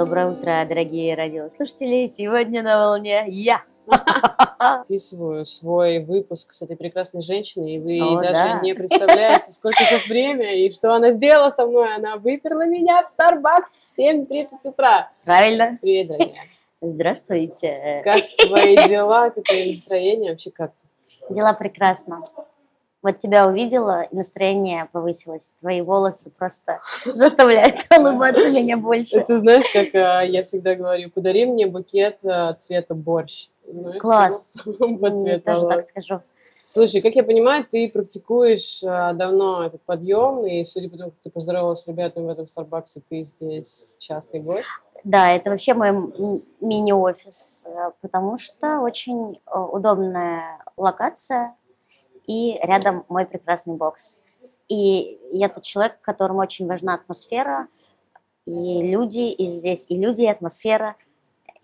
Доброе утро, дорогие радиослушатели. Сегодня на волне я. Записываю свой выпуск с этой прекрасной женщиной, и вы О, даже да. не представляете, сколько сейчас время, и что она сделала со мной. Она выперла меня в Starbucks в 7.30 утра. Правильно? Привет, дорогая. Здравствуйте. Как твои дела, какое настроение, вообще как ты? Дела прекрасно. Вот тебя увидела, и настроение повысилось. Твои волосы просто заставляют улыбаться меня больше. Это знаешь, как э, я всегда говорю, подари мне букет э, цвета борщ. Класс. ну, цвет Тоже так скажу. Слушай, как я понимаю, ты практикуешь э, давно этот подъем, и судя по тому, как ты поздоровалась с ребятами в этом Старбаксе, ты здесь частый гость. Да, это вообще мой мини-офис, потому что очень удобная локация и рядом мой прекрасный бокс. И я тот человек, которому очень важна атмосфера, и люди, и здесь и люди, и атмосфера,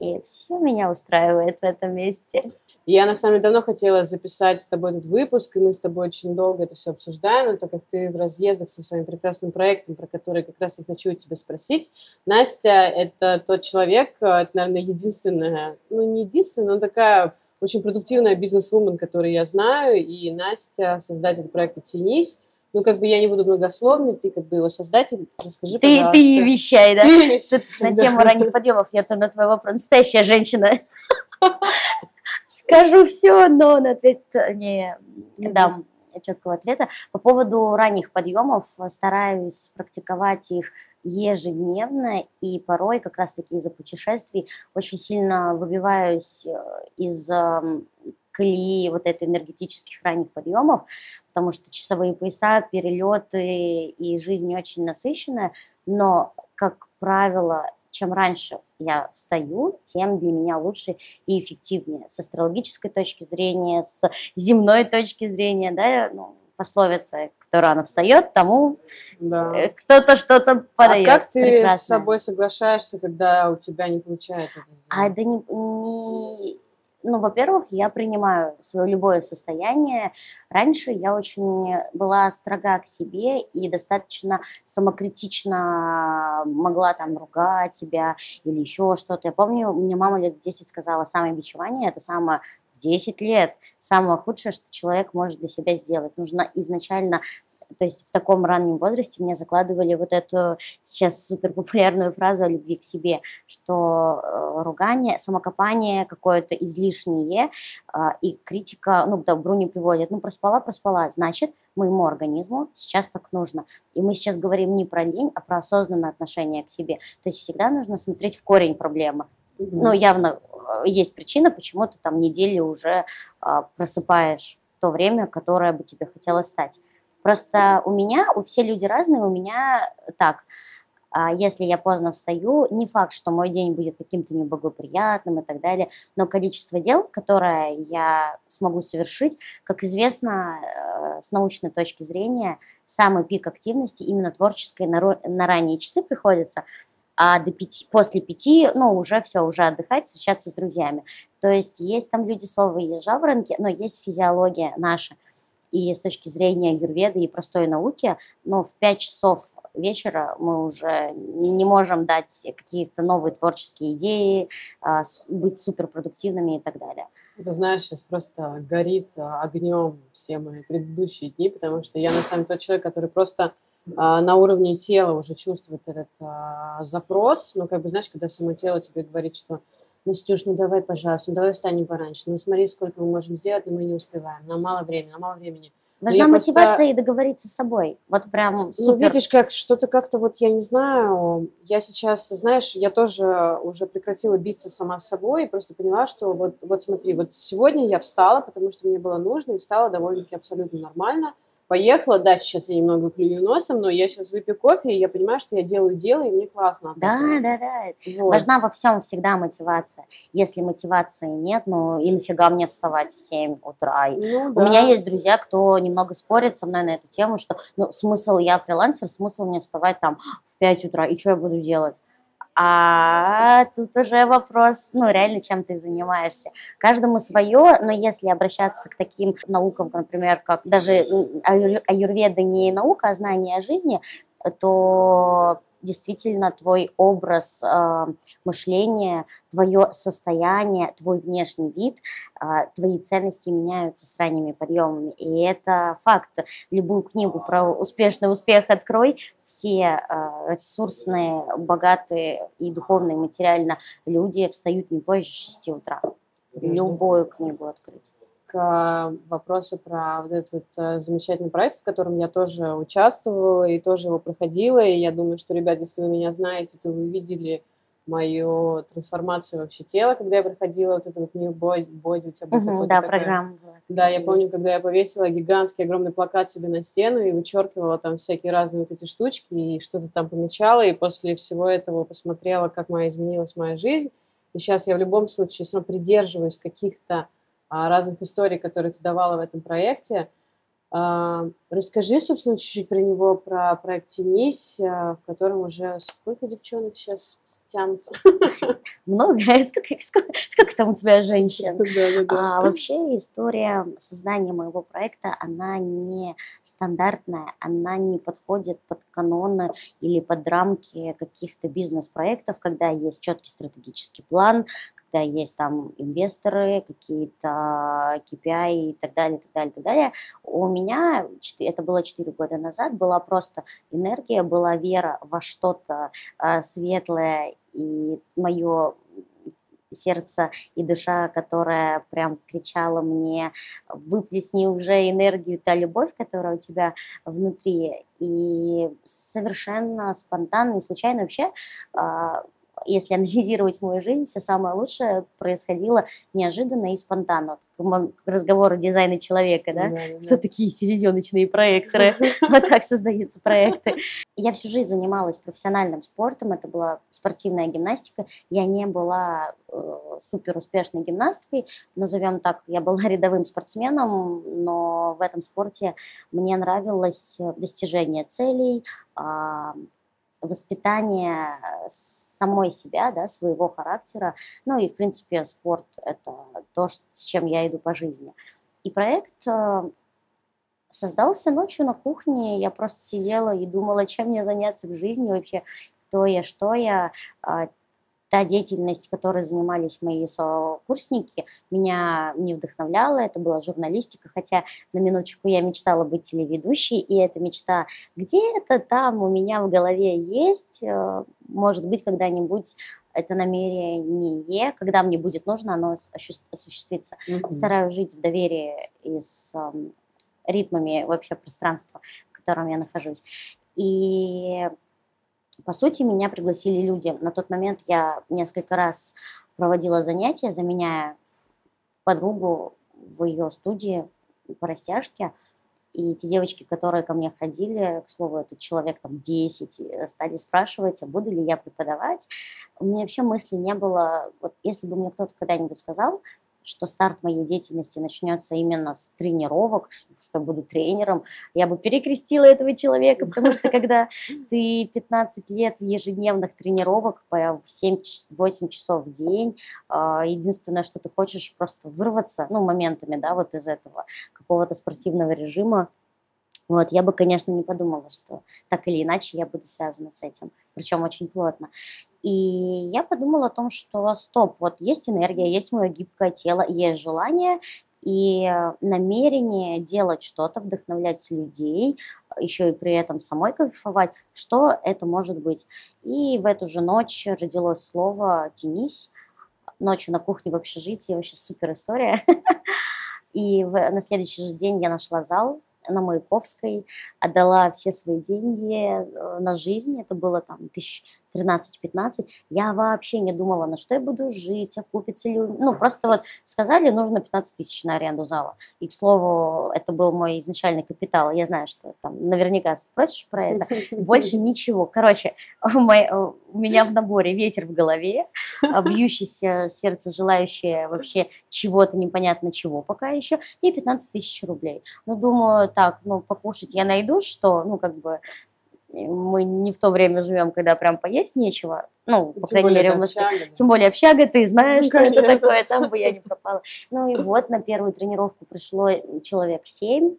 и все меня устраивает в этом месте. Я, на самом деле, давно хотела записать с тобой этот выпуск, и мы с тобой очень долго это все обсуждаем, но так как ты в разъездах со своим прекрасным проектом, про который как раз я хочу у тебя спросить. Настя – это тот человек, э, это, наверное, единственная, ну, не единственная, но такая очень продуктивная бизнес-вумен, которую я знаю, и Настя – создатель проекта «Тянись». Ну, как бы я не буду многословной, ты как бы его создатель, расскажи, Ты, пожалуйста. ты вещай, да? Ты Тут на Да. тему ранних подъемов я-то на твой вопрос настоящая женщина. Скажу все, но на ответ не дам четкого ответа. По поводу ранних подъемов э, стараюсь практиковать их ежедневно и порой как раз-таки из-за путешествий очень сильно выбиваюсь э, из эм, колеи вот этой энергетических ранних подъемов, потому что часовые пояса, перелеты и жизнь не очень насыщенная, но, как правило, чем раньше я встаю, тем для меня лучше и эффективнее. С астрологической точки зрения, с земной точки зрения, да, ну, пословица, кто рано встает, тому Да. э, кто-то что-то А подает. как ты с Прекрасно. собой соглашаешься, когда у тебя не получается? А да не, не- ну, во-первых, я принимаю свое любое состояние. Раньше я очень была строга к себе и достаточно самокритично могла там ругать себя или еще что-то. Я помню, мне мама лет в 10 сказала, самое бичевание – это самое в 10 лет. Самое худшее, что человек может для себя сделать. Нужно изначально то есть в таком раннем возрасте мне закладывали вот эту сейчас супер популярную фразу о любви к себе, что э, ругание, самокопание какое-то излишнее а, и критика, ну, к добру не приводит. Ну, проспала, проспала, значит, моему организму сейчас так нужно. И мы сейчас говорим не про лень, а про осознанное отношение к себе. То есть всегда нужно смотреть в корень проблемы. Мгм. Ну, явно э, есть причина, почему ты там недели уже а, просыпаешь то время, которое бы тебе хотелось стать. Просто у меня, у все люди разные, у меня так. а, Если я поздно встаю, не факт, что мой день будет каким-то неблагоприятным и так далее, но количество дел, которое я смогу совершить, как известно, э, с научной точки зрения, самый пик активности именно творческой на, ранние часы приходится, а до пяти, после пяти, ну, уже все, уже отдыхать, встречаться с друзьями. То есть есть там люди совы и жаворонки, но есть физиология наша. И с точки зрения юрведы и простой науки, но в 5 часов вечера мы уже не можем дать какие-то новые творческие идеи, а, быть суперпродуктивными и так далее. Ты знаешь, сейчас просто горит а, огнем все мои предыдущие дни, потому что я на самом деле тот человек, который просто а, на уровне тела уже чувствует этот запрос. Ну, как бы, знаешь, когда само тело тебе говорит, что Настюш, ну давай, пожалуйста, ну давай встанем пораньше. Ну смотри, сколько мы можем сделать, но мы не успеваем. Нам мало времени, нам мало времени. Важна я просто- мотивация и договориться с собой. Вот прям Ну, супер. видишь, как что-то как-то вот, я не знаю, я сейчас, знаешь, я тоже уже прекратила биться сама с собой и просто поняла, что вот, вот смотри, вот сегодня я встала, потому что мне было нужно, и встала довольно-таки абсолютно нормально. Поехала, да, сейчас я немного клюю носом, но я сейчас выпью кофе, и я понимаю, что я делаю дело, и мне классно. Да, да, да. Вот. Важна во всем всегда мотивация. Если мотивации нет, ну и нафига мне вставать в 7 утра? Ну, У да. меня есть друзья, кто немного спорит со мной на эту тему, что ну, смысл, я фрилансер, смысл мне вставать там в 5 утра, и что я буду делать? А тут уже вопрос, ну, реально, чем ты занимаешься. Каждому свое, но если обращаться к таким наукам, например, как даже аюрведа не наука, а знание о жизни, то действительно твой образ э, мышления, твое состояние, твой внешний вид, э, твои ценности меняются с ранними подъемами. И это факт. Любую книгу про успешный успех открой, все э, ресурсные, богатые и духовные, материально люди встают не позже 6 утра. Любую книгу открыть к вопросу про вот этот вот э, замечательный проект, в котором я тоже участвовала и тоже его проходила. И я думаю, что, ребят, если вы меня знаете, то вы видели мою трансформацию вообще тела, когда я проходила вот этот вот New Body, body у тебя была угу, Да, такая... программа была. Да, я помню, когда я повесила гигантский огромный плакат себе на стену и вычеркивала там всякие разные вот эти штучки и что-то там помечала, и после всего этого посмотрела, как моя изменилась моя жизнь. И сейчас я в любом случае все придерживаюсь каких-то разных историй, которые ты давала в этом проекте. А, расскажи, собственно, чуть-чуть про него, про проект «Тянись», а, в котором уже сколько девчонок сейчас тянутся? Много. Сколько, сколько, сколько там у тебя женщин? Да, да, да. А, вообще история создания моего проекта, она не стандартная, она не подходит под каноны или под рамки каких-то бизнес-проектов, когда есть четкий стратегический план, когда есть там инвесторы, какие-то KPI и так далее, так далее, так далее. У меня, это было 4 года назад, была просто энергия, была вера во что-то э, светлое, и мое сердце и душа, которая прям кричала мне, выплесни уже энергию, та любовь, которая у тебя внутри. И совершенно спонтанно и случайно вообще а, если анализировать мою жизнь, все самое лучшее происходило неожиданно и спонтанно. Вот, к разговору дизайна человека, да? да, да Кто да. такие селезеночные проекторы? Вот так создаются проекты. Я всю жизнь занималась профессиональным спортом, это была спортивная гимнастика. Я не была э, супер успешной гимнасткой, назовем так, я была рядовым спортсменом, но в этом спорте мне нравилось достижение целей, а, воспитание э, самой себя, да, своего характера. Ну и, в принципе, спорт – это то, с чем я иду по жизни. И проект э, создался ночью на кухне. Я просто сидела и думала, чем мне заняться в жизни вообще, кто я, что я, а, та деятельность, которой занимались мои сокурсники, меня не вдохновляла, это была журналистика, хотя на минуточку я мечтала быть телеведущей, и эта мечта где-то там у меня в голове есть, э, может быть, когда-нибудь это намерение, когда мне будет нужно, оно осуществится. Mm-hmm. Стараюсь жить в доверии и с э, ритмами вообще пространства, в котором я нахожусь. И по сути, меня пригласили люди. На тот момент я несколько раз проводила занятия, заменяя подругу в ее студии по растяжке. И те девочки, которые ко мне ходили, к слову, этот человек там 10, э, стали спрашивать, а буду ли я преподавать. У меня вообще мысли не было, вот если бы мне кто-то когда-нибудь сказал, что старт моей деятельности начнется именно с тренировок, что буду тренером, я бы перекрестила этого человека, потому что когда ты 15 лет в ежедневных тренировок по 7-8 часов в день, а, единственное, что ты хочешь, просто вырваться, ну, моментами, да, вот из этого какого-то спортивного режима, вот, я бы, конечно, не подумала, что так или иначе я буду связана с этим, причем очень плотно. И я подумала о том, что стоп, вот есть энергия, есть мое гибкое тело, есть желание, и намерение делать что-то, вдохновлять людей, еще и при этом самой кайфовать, что это может быть. И в эту же ночь родилось слово «тянись», ночью на кухне в общежитии, вообще супер история. И на следующий же день я нашла зал, на Маяковской, отдала все свои деньги э, на жизнь, это было там тысяч 13-15, я вообще не думала, на что я буду жить, окупится ли... Ну, просто вот сказали, нужно 15 тысяч на аренду зала. И, к слову, это был мой изначальный капитал. Я знаю, что там наверняка спросишь про это. Больше ничего. Короче, у меня в наборе ветер в голове, бьющееся сердце, желающее вообще чего-то непонятно чего пока еще, и 15 тысяч рублей. Ну, думаю, так, ну, покушать я найду, что, ну, как бы, мы не в то время живем, когда прям поесть нечего. Ну, по тем крайней мере, в Москве. Общага, да. Тем более общага, ты знаешь, ну, что конечно. это такое, там бы я не пропала. Ну и вот на первую тренировку пришло человек семь.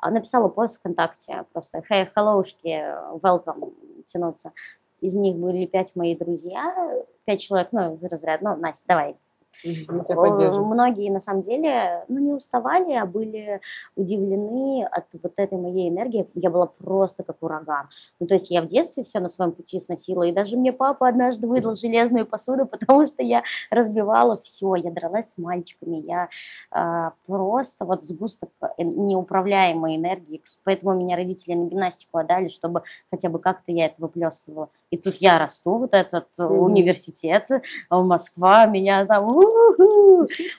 А, написала пост ВКонтакте просто «Hey, helloушки, welcome» тянуться. из них были пять мои друзья, пять человек, ну, из разряда, ну, Настя, давай, Многие, на самом деле, ну, не уставали, а были удивлены от вот этой моей энергии. Я была просто как ураган. Ну, то есть я в детстве все на своем пути сносила, и даже мне папа однажды выдал железную посуду, потому что я разбивала все, я дралась с мальчиками, я э, просто вот сгусток э, неуправляемой энергии, поэтому меня родители на гимнастику отдали, чтобы хотя бы как-то я это выплескивала. И тут я расту, вот этот mm-hmm. университет, Москва, меня там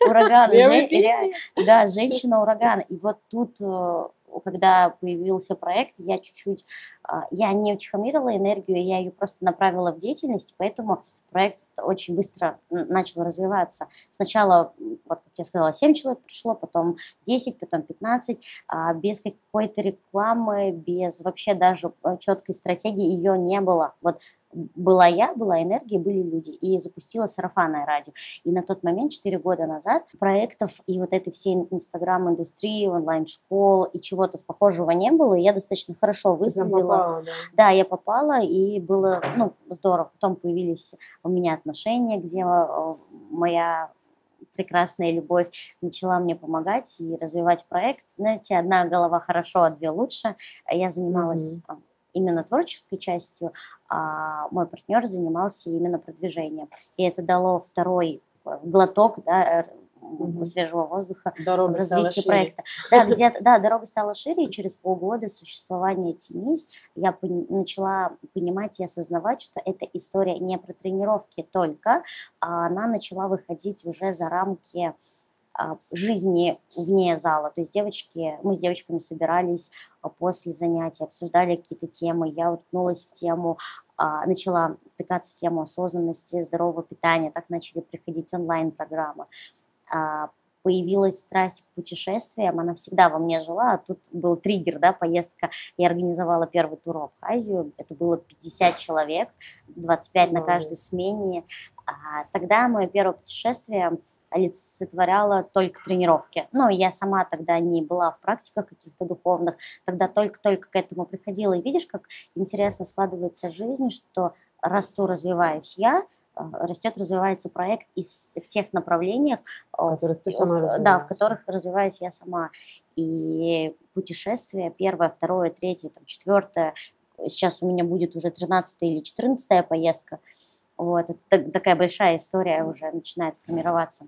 ураган. Да, женщина-ураган. И вот тут э, когда появился проект, я чуть-чуть, а, я не утихомирила энергию, я ее просто направила в деятельность, поэтому проект очень быстро начал развиваться. Сначала, вот как я сказала, 7 человек пришло, потом 10, потом 15, а, без какой-то рекламы, без вообще даже э, четкой стратегии ее не было. Вот была я, была энергия, были люди. И запустила сарафанное радио. И на тот момент, 4 года назад, проектов и вот этой всей инстаграм-индустрии, онлайн-школ и чего-то похожего не было. И я достаточно хорошо выстрелила. Попала, да. да, я попала, и было ну, здорово. Потом появились у меня отношения, где э, моя прекрасная любовь начала мне помогать и развивать проект. Знаете, одна голова хорошо, а две лучше. Я занималась mm-hmm именно творческой частью, а мой партнер занимался именно продвижением. И это дало второй э, глоток, да, угу. свежего воздуха дорога в развитии проекта. Да, где да, дорога стала шире, и через полгода существования Тенись я пон- начала понимать и осознавать, что эта история не про тренировки только, а она начала выходить уже за рамки жизни вне зала. То есть девочки, мы с девочками собирались а, после занятий, обсуждали какие-то темы, я уткнулась в тему, а, начала втыкаться в тему осознанности, здорового питания, так начали приходить онлайн-программы. Появилась страсть к путешествиям, она всегда во мне жила, а тут был триггер, да, поездка. Я организовала первый тур в Абхазию, это было 50 человек, 25 на каждой смене. Тогда мое первое путешествие – олицетворяла только тренировки. Но я сама тогда не была в практиках каких-то духовных, тогда только-только к этому приходила. И видишь, как интересно складывается жизнь, что расту, развиваюсь я, э, растет, развивается проект и в, в тех направлениях, э, в которых, ты сама в, да, в которых развиваюсь я сама. И путешествие первое, второе, третье, там, четвертое, сейчас у меня будет уже 13 или 14 поездка, вот, это такая большая история уже начинает формироваться.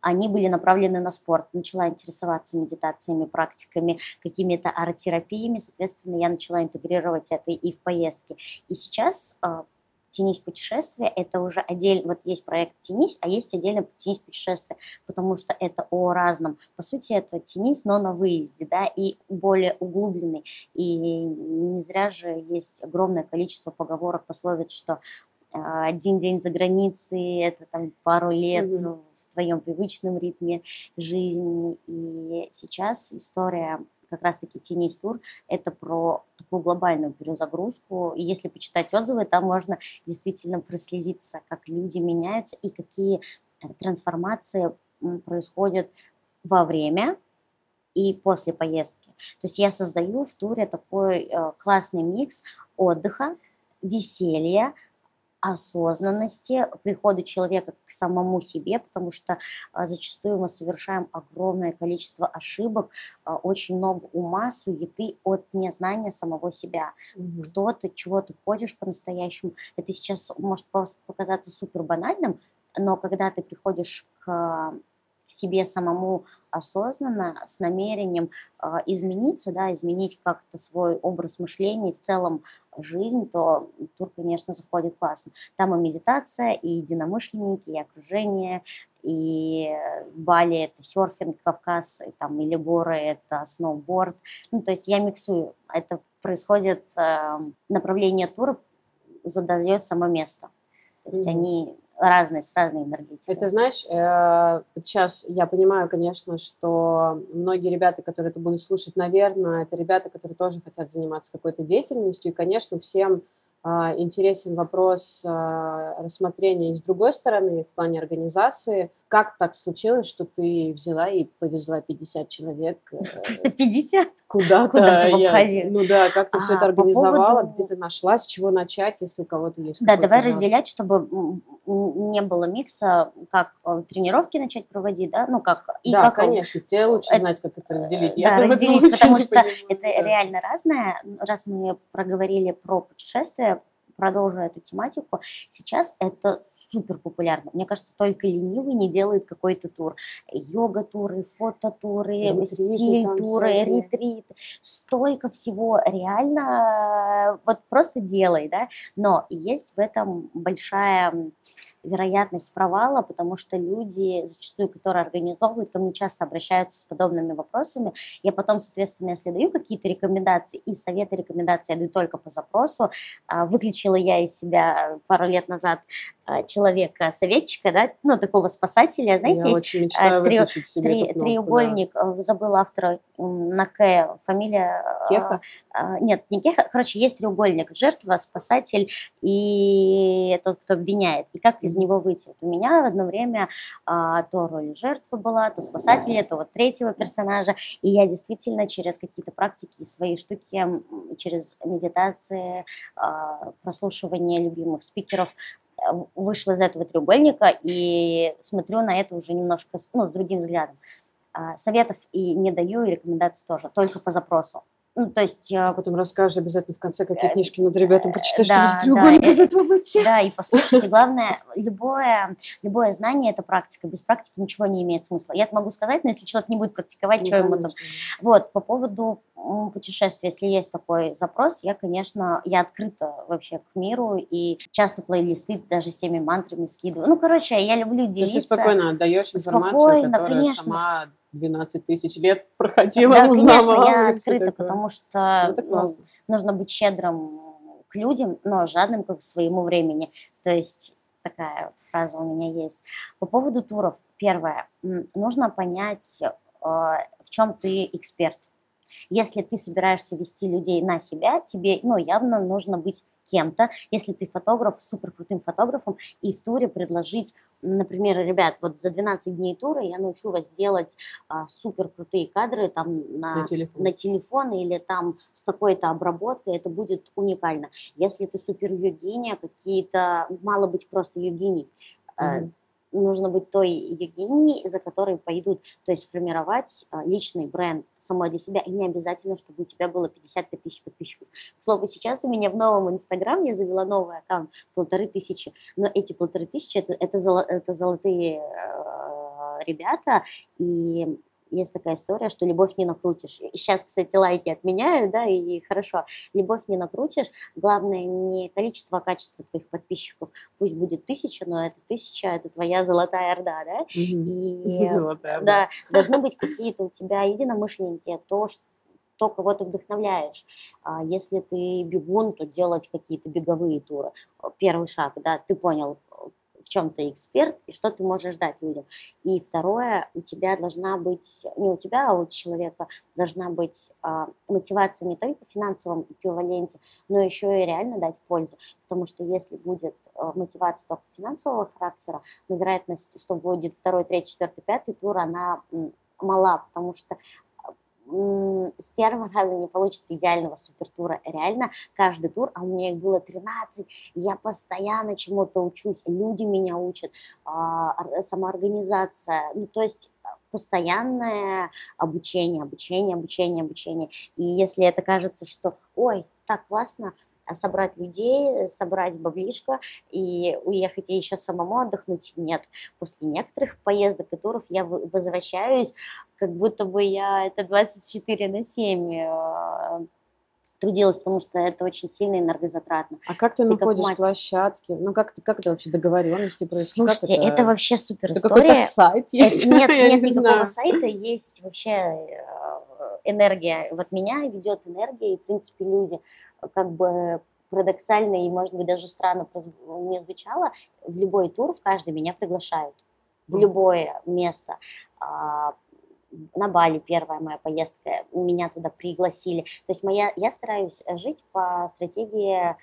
Они были направлены на спорт. Начала интересоваться медитациями, практиками, какими-то арт-терапиями. Соответственно, я начала интегрировать это и в поездки. И сейчас а, Тенись путешествия, это уже отдельно, вот есть проект Тенись, а есть отдельно Тенись путешествия, потому что это о разном. По сути, это Тенись, но на выезде, да, и более углубленный. И не зря же есть огромное количество поговорок, пословиц, что один день за границей, это там пару лет mm-hmm. в твоем привычном ритме жизни. И сейчас история как раз-таки Тенис Тур, это про такую глобальную перезагрузку. И если почитать отзывы, там можно действительно прослезиться, как люди меняются и какие э, трансформации происходят во время и после поездки. То есть я создаю в туре такой э, классный микс отдыха, веселья, осознанности, приходу человека к самому себе, потому что а, зачастую мы совершаем огромное количество ошибок, а, очень много ума, суеты от незнания самого себя. Угу. Кто ты, чего ты хочешь по-настоящему. Это сейчас может показаться супер банальным, но когда ты приходишь к себе самому осознанно, с намерением э, измениться, да, изменить как-то свой образ мышления, в целом жизнь, то тур, конечно, заходит классно. Там и медитация, и единомышленники, и окружение, и Бали – это серфинг, Кавказ, и, там, или горы – это сноуборд. Ну, то есть я миксую. Это происходит, э, направление тура задает само место. То есть mm-hmm. они разные, с разной энергетикой. Это знаешь, э, сейчас я понимаю, конечно, что многие ребята, которые это будут слушать, наверное, это ребята, которые тоже хотят заниматься какой-то деятельностью, и, конечно, всем а, интересен вопрос а, рассмотрения и с другой стороны, в плане организации, как так случилось, что ты взяла и повезла 50 человек? э, Просто 50. Куда-то? Куда-то в Абхазию. Ну да, как ты все А, это по организовала, поводу- где ты нашла, с чего начать, если у кого-то есть Да, давай жанр? разделять, чтобы не было микса, как э, тренировки начать проводить, да, ну как и Да, как э, конечно, тебе лучше это- знать, как это разделить. да, Я в этом разделить, потому что понимаю, это да. реально разное. Раз мы проговорили про путешествия, продолжу эту тематику. Сейчас это супер популярно. Мне кажется, только ленивый не делает какой-то тур. Йога-туры, фототуры, Ретриты стиль-туры, ретриты. Столько всего. Реально, вот просто делай, да. Но есть в этом большая вероятность провала, потому что люди, зачастую, которые организовывают, ко мне часто обращаются с подобными вопросами. Я потом, соответственно, если даю какие-то рекомендации, и советы, рекомендации я даю только по запросу. А, Выключила я из себя пару лет назад а, человека-советчика, да, ну, такого спасателя, знаете, Я есть очень мечтаю три- себе Три- эту кнопку, да. треугольник, э, забыла автора на К, фамилия... Кеха? а, Нет, не Кеха, короче, есть треугольник, жертва, спасатель и тот, кто обвиняет, и как из него выйти. У меня в одно время а, то роль жертвы была, то спасателя, то вот третьего персонажа, и я действительно через какие-то практики, свои штуки, через медитации, а, прослушивание любимых спикеров, э, вышла из этого треугольника и смотрю на это уже немножко ну, с другим взглядом. А, Советов и не даю, и рекомендаций тоже, только по запросу. Ну, то есть, э, потом расскажешь обязательно в конце, какие Э, книжки надо ребятам прочитать, да, чтобы из да, треугольника э, из этого выйти. да, и послушайте, главное, любое, любое знание – это практика. Без практики ничего не имеет смысла. Я это могу сказать, но если человек не будет практиковать, Ну, что ему там... Вот, по поводу путешествий, если есть такой запрос, я, конечно, я открыта вообще к миру и часто плейлисты даже с теми мантрами скидываю. Ну, короче, я люблю То есть делиться. ты спокойно отдаешь информацию, Спокойно, которая конечно. сама 12 тысяч лет проходила, Да, конечно, узнавала я и всё открыта, такое. потому Ну, что ну, классно. нужно быть щедрым к людям, но жадным к своему времени. То есть такая вот фраза у меня есть. По поводу туров. Первое. Нужно понять, э, в чем ты эксперт. Если ты собираешься вести людей на себя, тебе ну, явно нужно быть кем-то. Если ты фотограф, супер крутым фотографом, и в туре предложить, например, ребят, вот за 12 дней тура я научу вас делать а, супер крутые кадры там на, На телефон. на телефон или там с такой-то обработкой, это будет уникально. Если ты супер йогиня, какие-то, мало быть просто йогиней, э, Мгм. Нужно быть той йогиней, за которой пойдут, то есть формировать а, личный бренд самой для себя, и не обязательно, чтобы у тебя было 55 тысяч подписчиков. К слову, сейчас у меня в новом Инстаграм, я завела новый аккаунт, полторы тысячи, но эти полторы тысячи, это, это, золо- это золотые э, ребята, и есть такая история, что любовь не накрутишь. И сейчас, кстати, лайки отменяю, да, и хорошо. Любовь не накрутишь. Главное не количество, а качество твоих подписчиков. Пусть будет тысяча, но эта тысяча – это твоя золотая орда, да? И Золотая, да. да, должны быть какие-то у тебя единомышленники, то, что то, кого ты вдохновляешь. А если ты бегун, то делать какие-то беговые туры. Первый шаг, да, ты понял, в чем ты эксперт и что ты можешь дать людям. И второе, у тебя должна быть, не у тебя, а у человека должна быть а, мотивация не только в финансовом эквиваленте, но еще и реально дать пользу. Потому что если будет а, мотивация только финансового характера, но вероятность, что будет второй, третий, четвертый, пятый тур, она мала, потому что с первого раза не получится идеального супертура. Реально, каждый тур, а у меня их было 13, я постоянно чему-то учусь, люди меня учат, а, ор- самоорганизация, ну, то есть а, постоянное обучение, обучение, обучение, обучение. И если это кажется, что, ой, так классно, собрать людей, собрать баблишко и уехать и еще самому отдохнуть, нет. После некоторых поездок и туров я возвращаюсь, как будто бы я это 24 на 7 э, трудилась, потому что это очень сильно энергозатратно. А как ты Ты как находишь мать. площадки? Ну, как, ты- как это вообще договоренности происходят? Как Слушайте, это, вообще супер Это какой-то история. сайт Э, есть? Нет, Я нет не никакого знаю. сайта, есть вообще э, энергия. Вот меня ведет энергия, и, в принципе, люди э, как бы парадоксально и, может быть, даже странно проз- не звучало, в любой тур, в каждый меня приглашают. В любое место. А, На Бали первая моя поездка, меня туда пригласили. То есть моя, я стараюсь жить по стратегии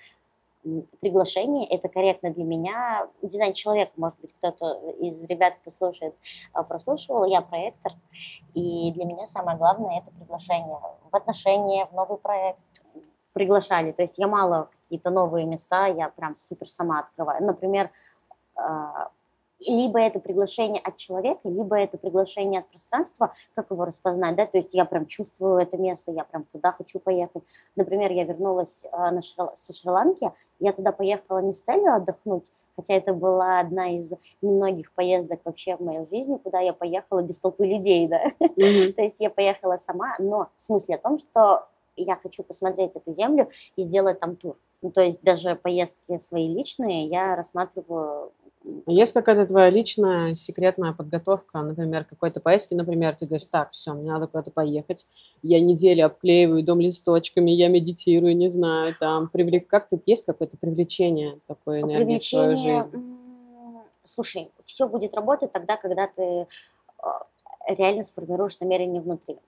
приглашение, это корректно для меня. Дизайн человека, может быть, кто-то из ребят, кто слушает, а, прослушивал, я проектор, и для меня самое главное это приглашение в отношения, в новый проект, приглашали. То есть я мало какие-то новые места, я прям супер сама открываю. Например, а, либо это приглашение от человека, либо это приглашение от пространства, как его распознать, да, то есть я прям чувствую это место, я прям туда хочу поехать. Например, я вернулась э, на Шри- со Шри-Ланки, я туда поехала не с целью отдохнуть, хотя это была одна из немногих поездок вообще в моей жизни, куда я поехала без толпы людей, да, mm-hmm. то есть я поехала сама, но в смысле о том, что я хочу посмотреть эту землю и сделать там тур. Ну, то есть даже поездки свои личные я рассматриваю есть какая-то твоя личная секретная подготовка, например, какой-то поездки, например, ты говоришь, так, все, мне надо куда-то поехать, я неделю обклеиваю дом листочками, я медитирую, не знаю, там, привлек... как ты, есть какое-то привлечение такой энергии в свою жизнь? Слушай, все будет работать тогда, когда ты а, реально сформируешь намерение внутри.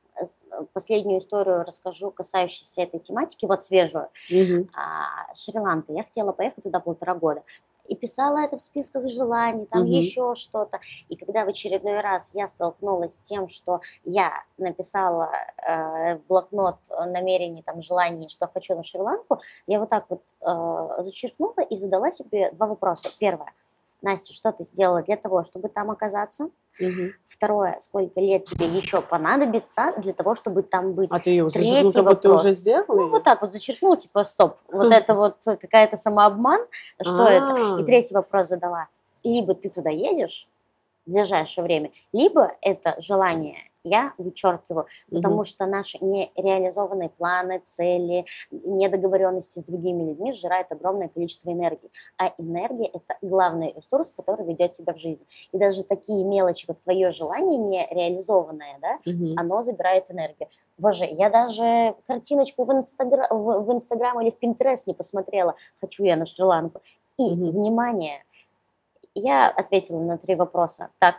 Последнюю историю расскажу, касающуюся этой тематики, вот свежую. Угу. А, Шри-Ланка. Я хотела поехать туда полтора года и писала это в списках желаний, там угу. еще что-то. И когда в очередной раз я столкнулась с тем, что я написала э, в блокнот намерение, там, желаний, что хочу на Шри-Ланку, я вот так вот э, зачеркнула и задала себе два вопроса. Первое – Настя, что ты сделала для того, чтобы там оказаться? Угу. Второе, сколько лет тебе еще понадобится для того, чтобы там быть? А ты ее Третий вопрос. Как ты уже сделала? Ну, вот так вот зачеркнул, типа, стоп, вот это вот какая-то самообман, что это? И третий вопрос задала. Либо ты туда едешь в ближайшее время, либо это желание я вычеркиваю, потому угу. что наши нереализованные планы, цели, недоговоренности с другими людьми сжирают огромное количество энергии. А энергия – это главный ресурс, который ведет тебя в жизнь. И даже такие мелочи, как твое желание нереализованное, да, угу. оно забирает энергию. Боже, я даже картиночку в Инстаграм, в, в Инстаграм или в Пинтерест не посмотрела, хочу я на Шри-Ланку. И, угу. внимание, я ответила на три вопроса. Так,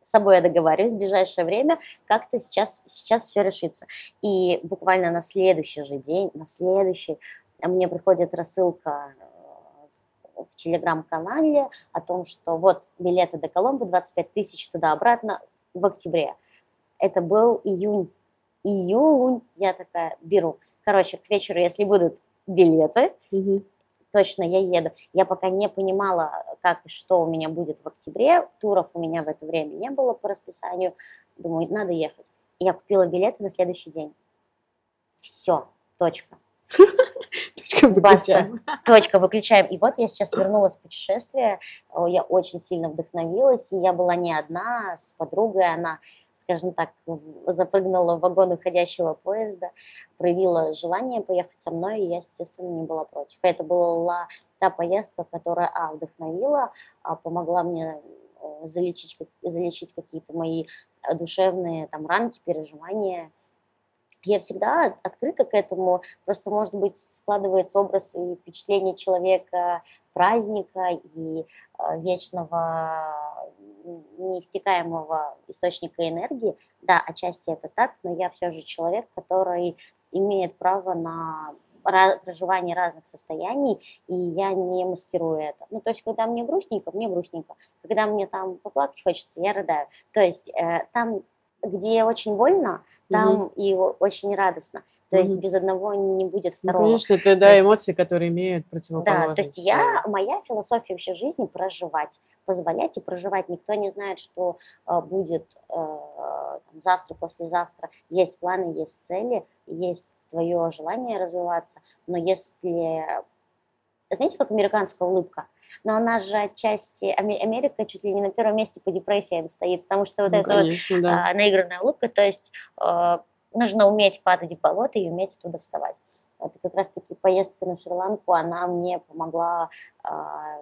с собой я договариваюсь в ближайшее время, как-то сейчас, сейчас все решится. И буквально на следующий же день, на следующий, мне приходит рассылка э, в телеграм-канале о том, что вот билеты до Коломбо, 25 тысяч туда-обратно в октябре. Это был июнь. Июнь, я такая беру. Короче, к вечеру, если будут билеты, угу точно я еду. Я пока не понимала, как и что у меня будет в октябре. Туров у меня в это время не было по расписанию. Думаю, надо ехать. И я купила билеты на следующий день. Все, точка. Точка выключаем. Точка выключаем. И вот я сейчас вернулась с путешествия. Я очень сильно вдохновилась. И я была не одна, с подругой. Она скажем так, запрыгнула в вагон уходящего поезда, проявила желание поехать со мной, и я, естественно, не была против. Это была та поездка, которая, а, вдохновила, а, помогла мне э, залечить, залечить какие-то мои э, душевные там ранки, переживания, я всегда открыта к этому, просто, может быть, складывается образ и впечатление человека праздника и э, вечного неистекаемого источника энергии. Да, отчасти это так, но я все же человек, который имеет право на проживание разных состояний, и я не маскирую это. Ну, то есть, когда мне грустненько, мне грустненько. Когда мне там поплакать хочется, я рыдаю. То есть, э, там где очень больно, там угу. и очень радостно. То угу. есть без одного не будет ну, второго. Ну, конечно, это да, есть, эмоции, которые имеют противоположность. Да, то есть я, моя философия вообще жизни проживать, позволять и проживать. Никто не знает, что э, будет э, там, завтра, послезавтра. Есть планы, есть цели, есть твое желание развиваться, но если знаете, как американская улыбка? Но она же отчасти, Америка чуть ли не на первом месте по депрессиям стоит, потому что вот ну, эта конечно, вот да. а, наигранная улыбка, то есть а, нужно уметь падать в болото и уметь оттуда вставать. Это как раз-таки поездка на Шри-Ланку, она мне помогла а,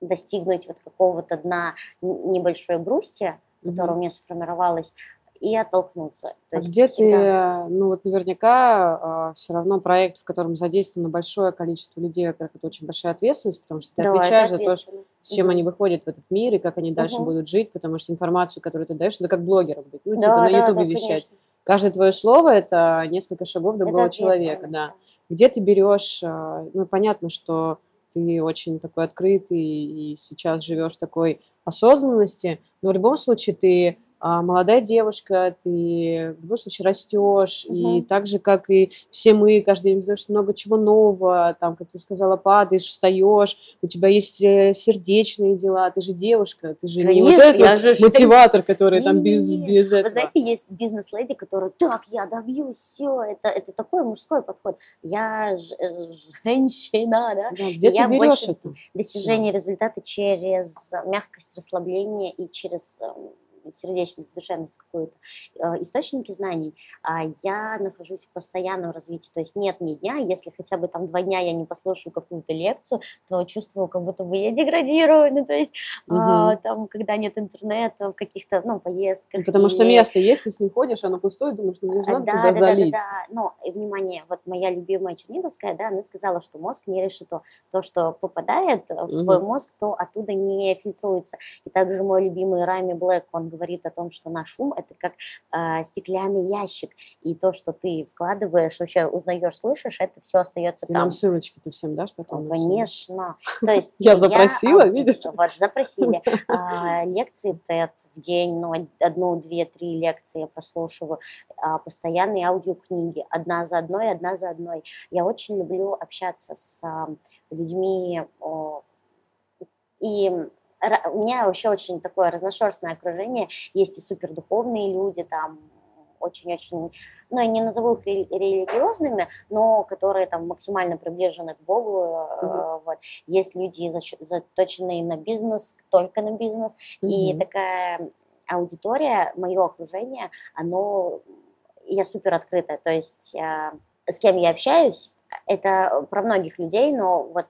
достигнуть вот какого-то дна небольшой грусти, которая mm-hmm. у меня сформировалась, и оттолкнуться. То а где всегда... ты, ну вот наверняка э, все равно проект, в котором задействовано большое количество людей, во-первых, это очень большая ответственность, потому что ты да, отвечаешь за то, с чем угу. они выходят в этот мир и как они дальше угу. будут жить, потому что информацию, которую ты даешь, это как блогером быть, ну да, типа на Ютубе да, вещать. Конечно. Каждое твое слово это несколько шагов другого человека, да. где ты берешь, а, ну, понятно, что ты очень такой открытый и сейчас живешь такой осознанности, но в любом случае ты а, молодая девушка, ты в любом случае растешь, и так же, как и все мы, каждый день узнаешь много чего нового, там, как ты сказала, падаешь, встаешь, у тебя есть э, сердечные дела, ты же девушка, ты же не вот Конечно, этот я вот же мотиватор, который там без, Не-не-не. без Вы этого. знаете, есть бизнес-леди, которая, так, я добьюсь, все, это, это такой мужской подход. Я ж- э, женщина, да, Да, где я ты берешь больше это? достижение результата через мягкость, расслабление и через эм, сердечность, душевность какую-то, э, источники знаний, а я нахожусь в постоянном развитии, то есть нет ни дня, если хотя бы там два дня я не послушаю какую-то лекцию, то чувствую, как будто бы я деградирую, ну, то есть а, Мгм. там, когда нет интернета, в каких-то, ну, поездках. Потому что или- место есть, с ним ходишь, оно пустое, думаешь, ну мне же а, надо Да, туда да, да, да, залить. да. Но, и, внимание, вот моя любимая Черниговская, да, она сказала, что мозг не решето. То, что попадает э, в твой Мгм. мозг, то оттуда не фильтруется. И также мой любимый Рами Блэк, он говорит о том, что наш ум – это как а, стеклянный ящик. И то, что ты вкладываешь, вообще узнаешь, слышишь, это все остается Ты там. нам ссылочки-то всем дашь потом? Конечно. То есть Я запросила, а, видишь? Вот, запросили. А, Лекции TED в день, ну, од- одну, две, три лекции я прослушиваю. А, Постоянные аудиокниги, одна за одной, одна за одной. Я очень люблю общаться с людьми, и у меня вообще очень такое разношерстное окружение. Есть и супердуховные люди, там очень-очень, ну, я не назову их рели- религиозными, но которые там максимально приближены к Богу. э, Мгм. Вот. Есть люди, заточенные на бизнес, только на бизнес. И Мгм. такая аудитория, мое окружение, оно, я супер открытая. То есть а, с кем я общаюсь, это про многих людей, но вот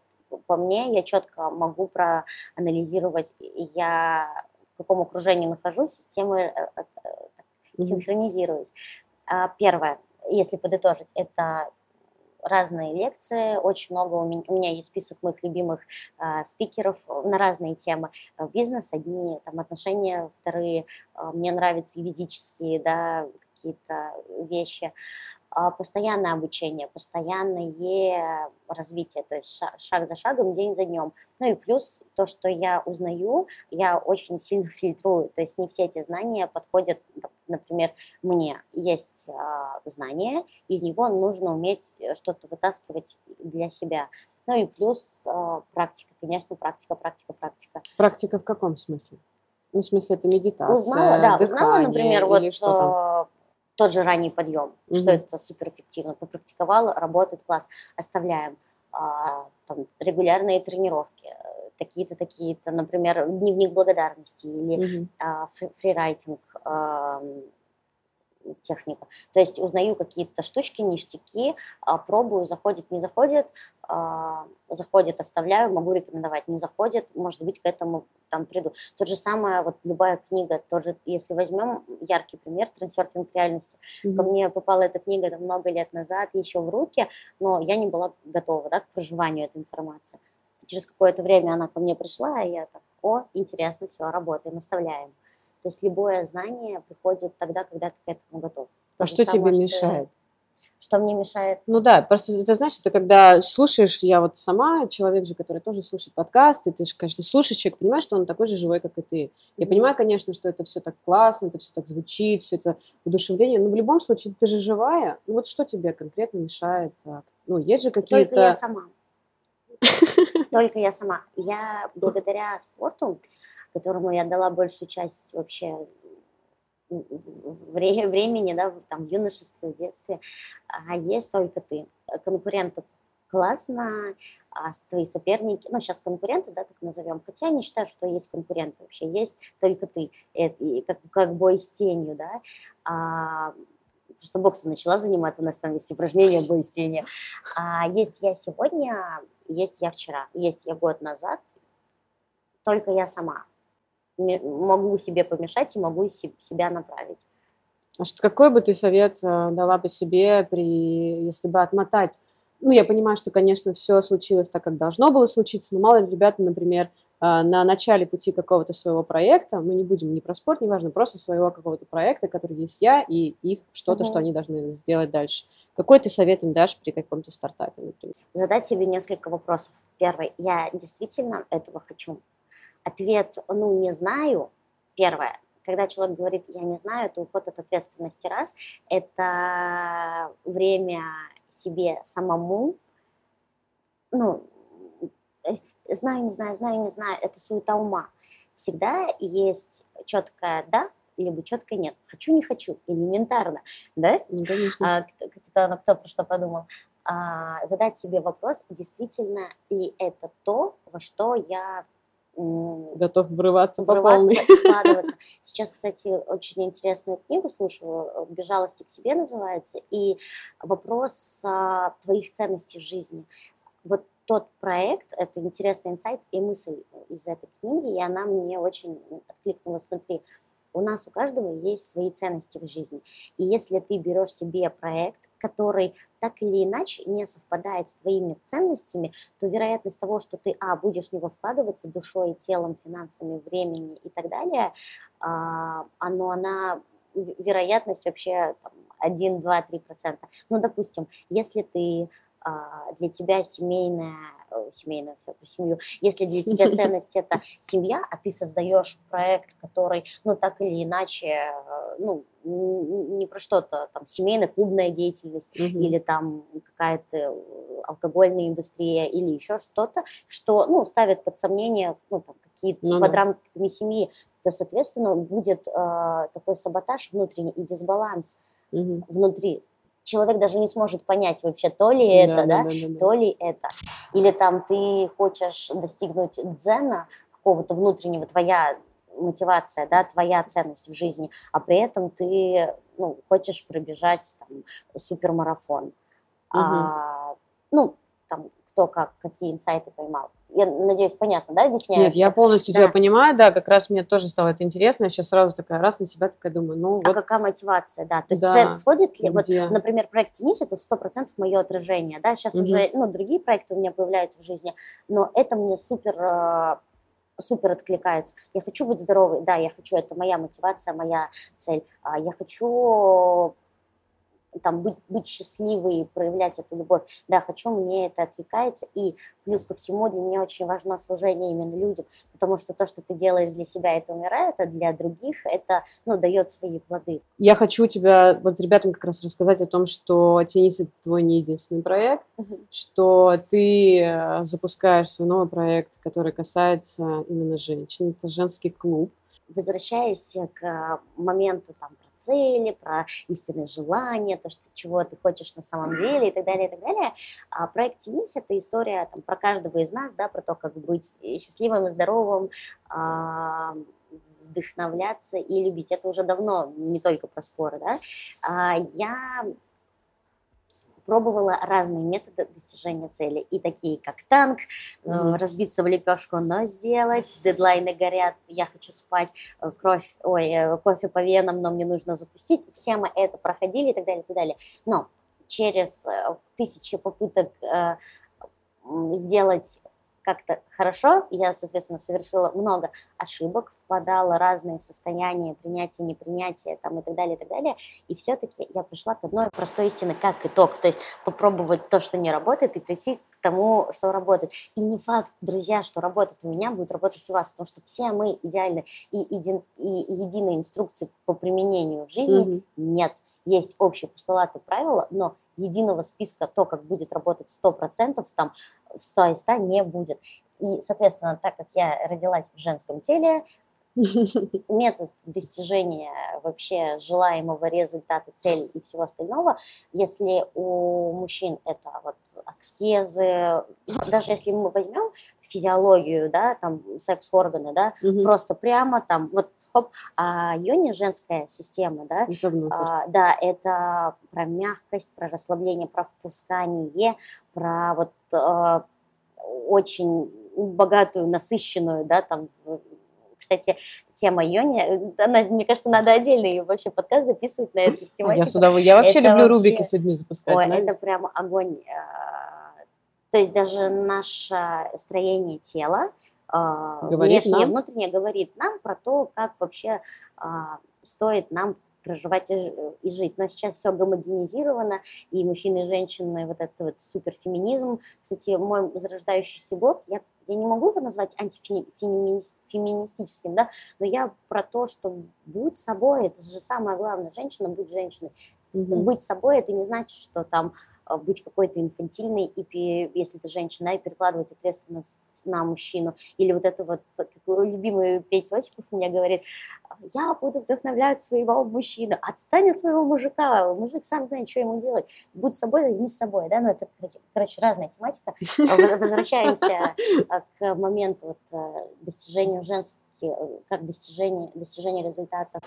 по мне я четко могу проанализировать, я в каком окружении нахожусь, тем и э, э, э, синхронизируюсь. А, Первое, если подытожить, это разные лекции, очень много у меня, у меня есть список моих любимых а, спикеров на разные темы. Бизнес одни, там отношения вторые, а, мне нравятся юридические, да, какие-то вещи. А, Постоянное обучение, постоянное развитие, то есть ша- шаг за шагом, день за днем. Ну и плюс то, что я узнаю, я очень сильно фильтрую, то есть не все эти знания подходят, например, мне. Есть а, знание, из него нужно уметь э, что-то вытаскивать для себя. Ну и плюс а, практика, конечно, практика, практика, практика. Практика в каком смысле? Ну, в смысле, это медитация, Узнала, да, узнала, дыхание например, или вот что там? Тот же ранний подъем, что Мгм. это суперэффективно. Попрактиковала, работает класс. Оставляем А, там, регулярные тренировки, э, такие-то, такие-то, например, дневник благодарности или Мгм. а, фри- фрирайтинг, ам, техника. То есть узнаю какие-то штучки, ништяки, а, пробую, заходит, не заходит, а, заходит, оставляю, могу рекомендовать, не заходит, может быть, к этому там приду. То же самое, вот любая книга, тоже, если возьмем яркий пример, трансерфинг реальности. Ко Мгм. мне попала эта книга там, много лет назад, еще в руки, но я не была готова да, к проживанию этой информации. Через какое-то время она ко мне пришла, и я так, о, интересно, все, работаем, оставляем. То есть любое знание приходит тогда, когда ты к этому готов. То А что тебе самое, мешает? Что мне мешает? Ну да, просто это знаешь, это когда слушаешь, я вот сама человек же, который тоже слушает подкасты, ты же, конечно, слушаешь человек, понимаешь, что он такой же живой, как и ты. Я Мгм. понимаю, конечно, что это все так классно, это все так звучит, все это воодушевление, но в любом случае ты же живая. Ну вот что тебе конкретно мешает? а, Ну, есть же Только я какие-то... сама. Только я сама. Я благодаря спорту, которому я отдала большую часть вообще времени, да, там, в юношестве, в детстве, а есть только ты. Конкурентов классно, а твои соперники, ну, сейчас конкуренты, да, так назовем, хотя я не считаю, что есть конкуренты вообще, есть только ты, Э, и как, как бой с тенью, да, а, что боксом начала заниматься, у нас там есть упражнения бой с тенью. А есть я сегодня, есть я вчера, есть я год назад, только я сама. Могу себе помешать и могу се- себя направить. А что, какой бы ты совет э, дала бы себе, при, если бы отмотать? Ну, я понимаю, что, конечно, все случилось так, как должно было случиться, но мало ли ребята, например, а, на начале пути какого-то своего проекта, мы не будем ни про спорт, неважно, просто своего какого-то проекта, который есть я, и их что-то, угу. что они должны сделать дальше. Какой ты совет им дашь при каком-то стартапе, например? Задать себе несколько вопросов. Первый, я действительно этого хочу? Ответ, ну, не знаю. Первое, когда человек говорит «я не знаю», это уход от ответственности раз. Это время себе самому, ну, э, знаю, не знаю, знаю, не знаю, это суета ума. Всегда есть четкое «да», либо четкое «нет». Хочу, не хочу, элементарно, да? Ну, конечно. А, кто, кто, кто про что подумал. А, задать себе вопрос, действительно ли это то, во что я Готов врываться, врываться по полной. Сейчас, кстати, очень интересную книгу слушаю, «Безжалости к себе» называется, и вопрос а, твоих ценностей в жизни. Вот тот проект, это интересный инсайт и мысль из этой книги, и она мне очень откликнулась внутри. У нас у каждого есть свои ценности в жизни. И если ты берешь себе проект, который так или иначе не совпадает с твоими ценностями, то вероятность того, что ты, а, будешь в него вкладываться душой, телом, финансами, временем и так далее, а, оно, она, вероятность вообще там, 1, 2, 3 процента. Ну, допустим, если ты а, для тебя семейная, все про семью, если для тебя ценность это семья, а ты создаешь проект, который, ну, так или иначе, э, ну, не про что-то, там, семейная клубная деятельность угу. или там какая-то э, алкогольная индустрия или еще что-то, что, ну, ставит под сомнение, ну, там, какие-то ну, под рамками семьи, то, соответственно, будет э, такой саботаж внутренний и дисбаланс угу. внутри человек даже не сможет понять вообще, то ли это, да, да, да, да, то ли это. Или там ты хочешь достигнуть дзена, какого-то внутреннего, твоя мотивация, да, твоя ценность в жизни, а при этом ты ну, хочешь пробежать там, супермарафон. Угу. А, ну, там, кто как, какие инсайты поймал. Я надеюсь, понятно, да, объясняю? Нет, что... я полностью да. тебя понимаю, да, как раз мне тоже стало это интересно, я сейчас сразу такая раз на себя такая думаю, ну а вот. А какая мотивация, да, то есть да. цель сходит ли, вот, например, проект «Тянись» это сто процентов мое отражение, да, сейчас угу. уже, ну, другие проекты у меня появляются в жизни, но это мне супер а, супер откликается. Я хочу быть здоровой, да, я хочу, это моя мотивация, моя цель. А я хочу там, быть, быть счастливой, проявлять эту любовь. Да, хочу, мне это отвлекается. И плюс ко всему для меня очень важно служение именно людям, потому что то, что ты делаешь для себя, это умирает, а для других это, ну, дает свои плоды. Я хочу тебя, вот ребятам как раз рассказать о том, что «Теннис» — это твой не единственный проект, угу. что ты э, запускаешь свой новый проект, который касается именно женщин. Это женский клуб. Возвращаясь к моменту там, цели, про истинное желание, то, что, чего ты хочешь на самом деле и так далее, и так далее. А проект «Тенись» — это история там, про каждого из нас, да, про то, как быть счастливым и здоровым, а, вдохновляться и любить. Это уже давно не только про споры, да. А, я пробовала разные методы достижения цели, и такие как танк, mm-hmm. разбиться в лепешку, но сделать, дедлайны горят, я хочу спать, э, кровь, ой, э, кофе по венам, но мне нужно запустить. Все мы это проходили и так далее, и так далее. Но через тысячи попыток сделать как-то хорошо. Я, соответственно, совершила много ошибок, впадала в разные состояния принятия, непринятия там, и так далее, и так далее. И все-таки я пришла к одной простой истине, как итог. То есть попробовать то, что не работает, и прийти к тому, что работает. И не факт, друзья, что работает у меня, будет работать у вас, потому что все мы идеальны, и, един, и единой инструкции по применению в жизни mm-hmm. нет. Есть общие постулаты, правила, но единого списка то, как будет работать 100%, там 100 из 100 не будет. И, соответственно, так как я родилась в женском теле, метод достижения вообще желаемого результата, цели и всего остального, если у мужчин это вот аскезы, ну, даже если мы возьмем физиологию, да, там секс-органы, да, угу. просто прямо там вот хоп, а йони женская система, да, а, да, это про мягкость, про расслабление, про впускание, про вот а, очень богатую, насыщенную, да, там кстати, тема Йони, она, мне кажется, надо отдельный вообще подкаст записывать на эту тематику. Я, сюда, я вообще это люблю вообще, рубрики с людьми запускать. Ой, это прямо огонь. А, то есть даже наше строение тела, а, Говорит внешнее, нам? внутреннее говорит нам про то, как вообще а, стоит нам проживать и, ж- и жить. Но сейчас все гомогенизировано, и мужчины, и женщины, вот этот вот суперфеминизм. Кстати, мой зарождающийся блог, я, я не могу его назвать антифеминистическим, да, но я про то, что будь собой, это же самое главное, женщина, будь женщиной. Мгм. Быть собой, это не значит, что там быть какой-то инфантильной, и пе- если ты женщина, и перекладывать ответственность на мужчину. Или вот это вот, как любимый Петя Осипов у говорит, я буду вдохновлять своего мужчину, отстань от своего мужика, мужик сам знает, что ему делать, будь собой, займись собой, да, ну это, короче, разная тематика. А Возвращаемся а, к моменту вот, достижению женских, э, как достижение, достижение результатов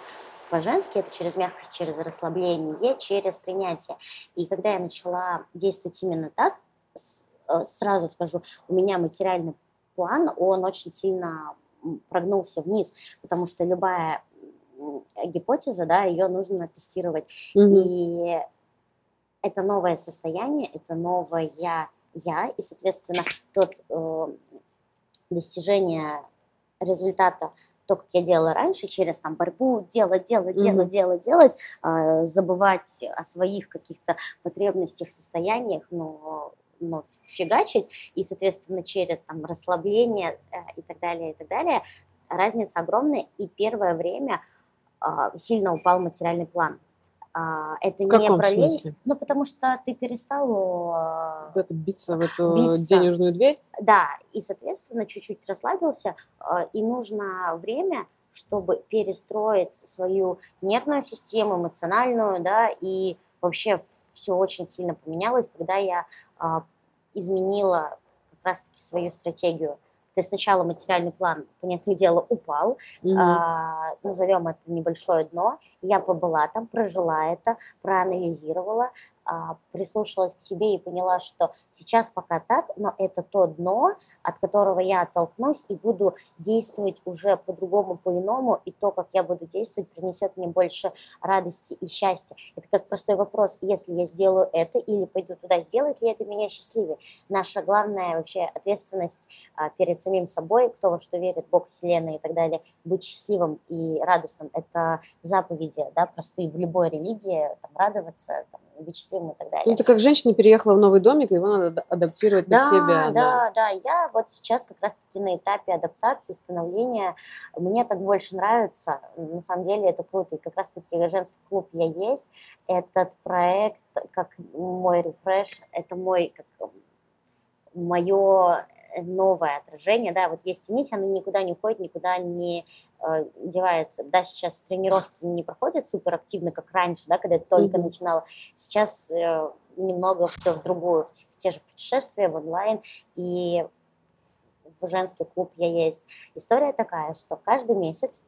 по-женски, это через мягкость, через расслабление, через принятие. И когда я начала действовать именно так, э, сразу скажу, у меня материальный план, он очень сильно прогнулся вниз, потому что любая гипотеза, да, ее нужно тестировать. Мгм. И это новое состояние, это новое я, и, соответственно, тот э, достижение результата, то, как я делала раньше, через там борьбу, делать, делать, Мгм. делать, делать, делать, э, забывать о своих каких-то потребностях, состояниях, но но фигачить, и, соответственно, через там расслабление э, и так далее, и так далее, разница огромная, и первое время а, сильно упал материальный план. А, Это В не каком про лень, смысле? ну, потому что ты перестал а, В это биться в эту Биться. денежную дверь? да, и, соответственно, чуть-чуть расслабился, а, и нужно время, чтобы перестроить свою нервную систему, эмоциональную, да, и вообще все очень сильно поменялось, когда я а, изменила как раз-таки свою стратегию. То есть сначала материальный план, понятное дело, упал, Мгм. а, назовем это небольшое дно. Я побыла там, прожила это, проанализировала, прислушалась к себе и поняла, что сейчас пока так, но это то дно, от которого я оттолкнусь и буду действовать уже по-другому, по-иному, и то, как я буду действовать, принесет мне больше радости и счастья. Это как простой вопрос, если я сделаю это или пойду туда, сделает ли это меня счастливее? Наша главная вообще ответственность а, перед самим собой, кто во что верит, Бог, Вселенная и так далее, быть счастливым и радостным. Это заповеди, да, простые в любой религии, там, радоваться, там, счастливым и так далее. Ну, это как женщина переехала в новый домик, его надо ада- адаптировать под Да, себя. да, да, я вот сейчас как раз-таки на этапе адаптации, становления. Мне так больше нравится. На самом деле это круто. И как раз-таки женский клуб «Я есть» — этот проект, как мой рефреш, это мой, как мое новое отражение, да, вот есть нить, она никуда не уходит, никуда не э, девается. Да, сейчас тренировки не проходят супер активно, как раньше, да, когда я только Мгм. начинала. Сейчас э, немного все в другую, в, в те же путешествия, в онлайн, и в женский клуб я есть. История такая, что каждый месяц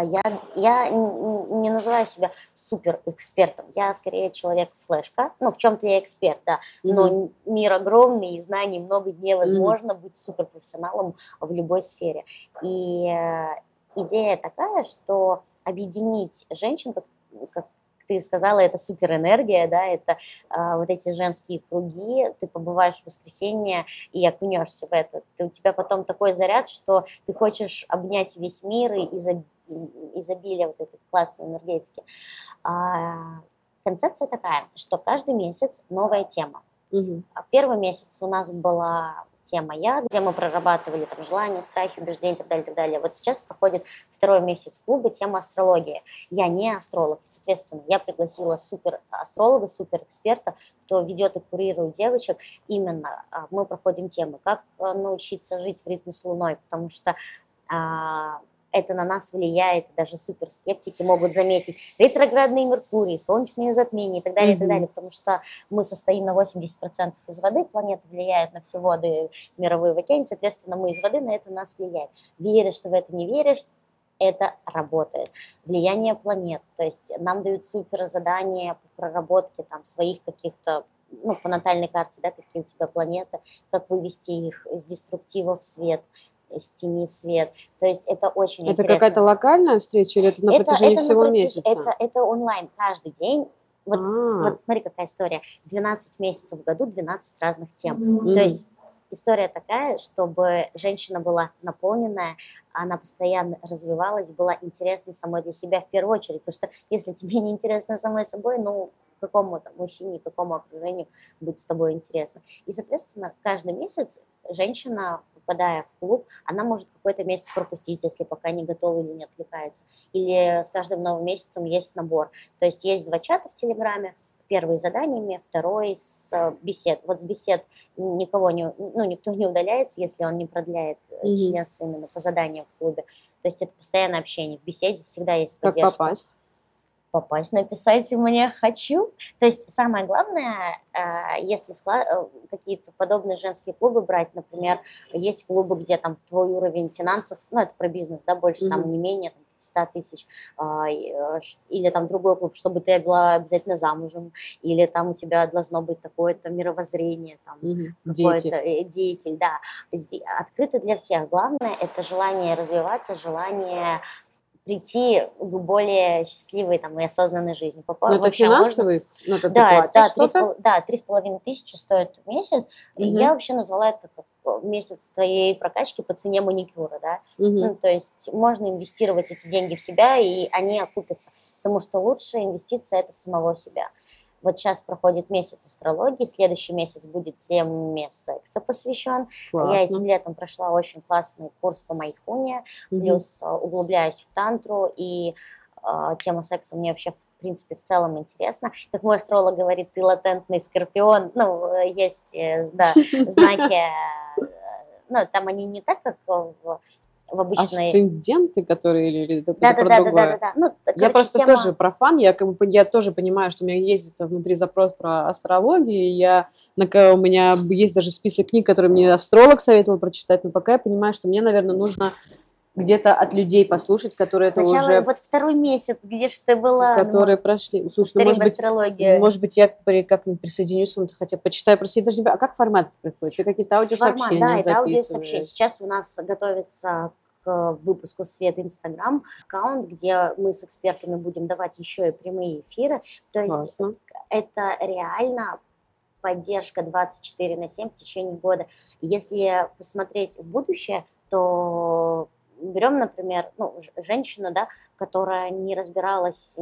я, я н- не называю себя супер экспертом, я скорее человек флешка, ну в чем-то я эксперт, да, но н- мир огромный, и знаний много, невозможно быть суперпрофессионалом в любой сфере. И э, идея такая, что объединить женщин, как, как ты сказала, это суперэнергия, да, это а, вот эти женские круги, ты побываешь в воскресенье и окунешься в это. Ты, у тебя потом такой заряд, что ты хочешь обнять весь мир и изоб- изобилие вот этой классной энергетики. А, концепция такая, что каждый месяц новая тема. А Первый месяц у нас была тема «Я», где мы прорабатывали там желания, страхи, убеждения и так далее, и так далее. Вот сейчас проходит второй месяц клуба, тема астрология. Я не астролог, соответственно, я пригласила супер астролога, супер эксперта, кто ведет и курирует девочек. Именно а, мы проходим темы, как а, научиться жить в ритме с Луной, потому что это на нас влияет, даже суперскептики могут заметить. Ретроградные Меркурий, солнечные затмения и так далее, и так далее, потому что мы состоим на 80% из воды, планета влияет на все воды мировые в океане, соответственно, мы из воды, на это нас влияет. Веришь ты в это, не веришь, это работает. Влияние планет, то есть нам дают супер задания по проработке там своих каких-то ну, по натальной карте, да, какие у тебя планеты, как вывести их из деструктива в свет, из тени в свет. То есть это очень Это интересно. какая-то локальная встреча или это на Это- протяжении это на всего протяж- месяца? Это, это онлайн каждый день. Вот, А. вот смотри, какая история. 12 месяцев в году, 12 разных тем. Мгм. То есть история такая, чтобы женщина была наполненная, она постоянно развивалась, была интересной самой для себя в первую очередь. Потому что если тебе не интересно самой собой, ну, какому там мужчине, какому окружению будет с тобой интересно. И, соответственно, каждый месяц женщина, попадая в клуб, она может какой-то месяц пропустить, если пока не готова или не отвлекается. Или с каждым новым месяцем есть набор. То есть есть два чата в Телеграме, первый с заданиями, второй с э, бесед. Вот с бесед никого не, ну, никто не удаляется, если он не продляет mm-hmm. членство именно по заданиям в клубе. То есть это постоянное общение. В беседе всегда есть поддержка. Как попасть? Попасть, написать мне «хочу». То есть самое главное, э, если какие-то подобные женские клубы брать, например, есть клубы, где там твой уровень финансов, ну это про бизнес, да, больше mm-hmm. там не менее там, 100 тысяч, а, э, или там другой клуб, чтобы ты была обязательно замужем, или там у тебя должно быть такое-то мировоззрение, там, угу. какой-то э, деятель, да. Открыто для всех. Главное – это желание развиваться, желание прийти к более счастливой там, и осознанной жизни. По, Но это финансовый? Можно... Ну, это да, да, три с, да, три с половиной тысячи стоит в месяц. Угу. Я вообще назвала это как месяц твоей прокачки по цене маникюра, да. Угу. Ну, то есть можно инвестировать эти деньги в себя, и они окупятся. Потому что лучшая инвестиция – это в самого себя. Вот сейчас проходит месяц астрологии, следующий месяц будет теме секса посвящен. Классно. Я этим летом прошла очень классный курс по майтхуне, угу. плюс э, углубляюсь в тантру, и э, тема секса мне вообще, в принципе, в целом интересна. Как мой астролог говорит, ты латентный скорпион. Ну, э, есть, э, да, знаки ну, там они не так, как в в обычной... Асценденты, которые или да, да, да, другое? Да, да, да, Ну, короче, я просто тема... тоже профан, я, как бы, я тоже понимаю, что у меня есть это внутри запрос про астрологию, я на, у меня есть даже список книг, которые мне астролог советовал прочитать, но пока я понимаю, что мне, наверное, нужно где-то от людей послушать, которые Сначала это уже... вот второй месяц, где же ты была? Которые ну, прошли. Слушай, ну, может быть, может быть, я как-нибудь присоединюсь вам, хотя почитаю. Просто я даже не... А как формат приходит? Ты какие-то аудиосообщения Формат, да, это аудиосообщения. Сейчас у нас готовится к выпуску Свет Инстаграм аккаунт, где мы с экспертами будем давать еще и прямые эфиры. То есть Классно. это реально поддержка 24 на 7 в течение года. Если посмотреть в будущее, то берем, например, ну, женщину, да, которая не разбиралась